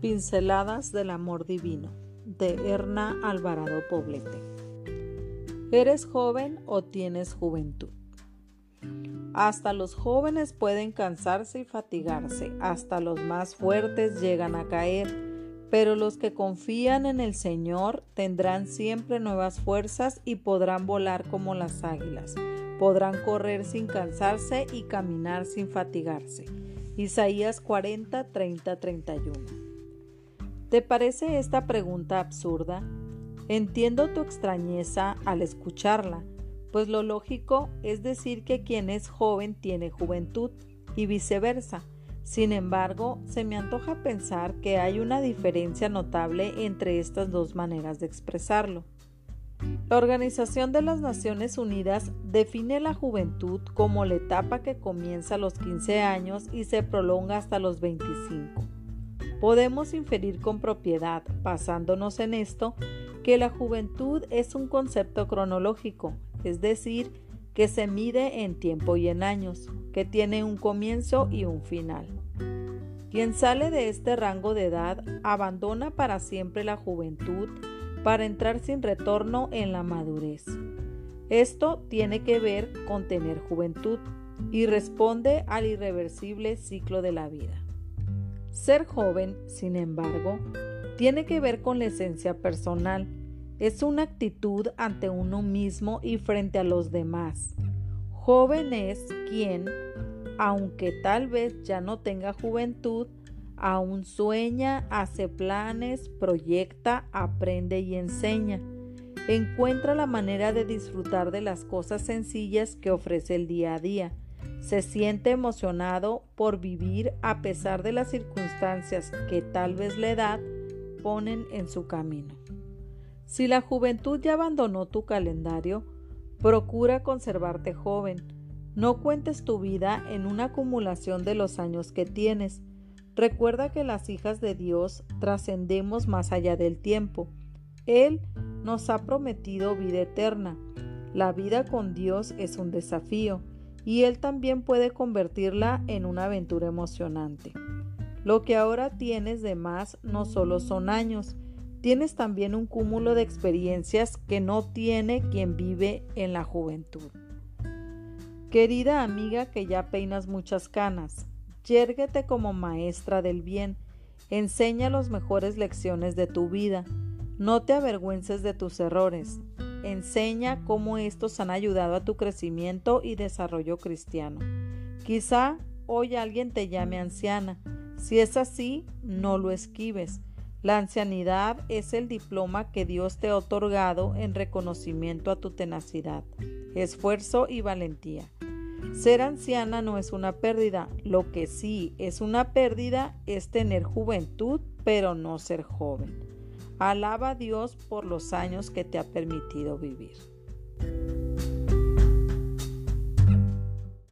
Pinceladas del Amor Divino de Erna Alvarado Poblete. ¿Eres joven o tienes juventud? Hasta los jóvenes pueden cansarse y fatigarse, hasta los más fuertes llegan a caer, pero los que confían en el Señor tendrán siempre nuevas fuerzas y podrán volar como las águilas, podrán correr sin cansarse y caminar sin fatigarse. Isaías 40, 30, 31. ¿Te parece esta pregunta absurda? Entiendo tu extrañeza al escucharla, pues lo lógico es decir que quien es joven tiene juventud y viceversa. Sin embargo, se me antoja pensar que hay una diferencia notable entre estas dos maneras de expresarlo. La Organización de las Naciones Unidas define la juventud como la etapa que comienza a los 15 años y se prolonga hasta los 25. Podemos inferir con propiedad, basándonos en esto, que la juventud es un concepto cronológico, es decir, que se mide en tiempo y en años, que tiene un comienzo y un final. Quien sale de este rango de edad abandona para siempre la juventud para entrar sin retorno en la madurez. Esto tiene que ver con tener juventud y responde al irreversible ciclo de la vida. Ser joven, sin embargo, tiene que ver con la esencia personal. Es una actitud ante uno mismo y frente a los demás. Joven es quien, aunque tal vez ya no tenga juventud, Aún sueña, hace planes, proyecta, aprende y enseña. Encuentra la manera de disfrutar de las cosas sencillas que ofrece el día a día. Se siente emocionado por vivir a pesar de las circunstancias que tal vez la edad ponen en su camino. Si la juventud ya abandonó tu calendario, procura conservarte joven. No cuentes tu vida en una acumulación de los años que tienes Recuerda que las hijas de Dios trascendemos más allá del tiempo. Él nos ha prometido vida eterna. La vida con Dios es un desafío y Él también puede convertirla en una aventura emocionante. Lo que ahora tienes de más no solo son años, tienes también un cúmulo de experiencias que no tiene quien vive en la juventud. Querida amiga que ya peinas muchas canas, Yérguete como maestra del bien, enseña las mejores lecciones de tu vida, no te avergüences de tus errores, enseña cómo estos han ayudado a tu crecimiento y desarrollo cristiano. Quizá hoy alguien te llame anciana, si es así, no lo esquives. La ancianidad es el diploma que Dios te ha otorgado en reconocimiento a tu tenacidad, esfuerzo y valentía. Ser anciana no es una pérdida, lo que sí es una pérdida es tener juventud, pero no ser joven. Alaba a Dios por los años que te ha permitido vivir.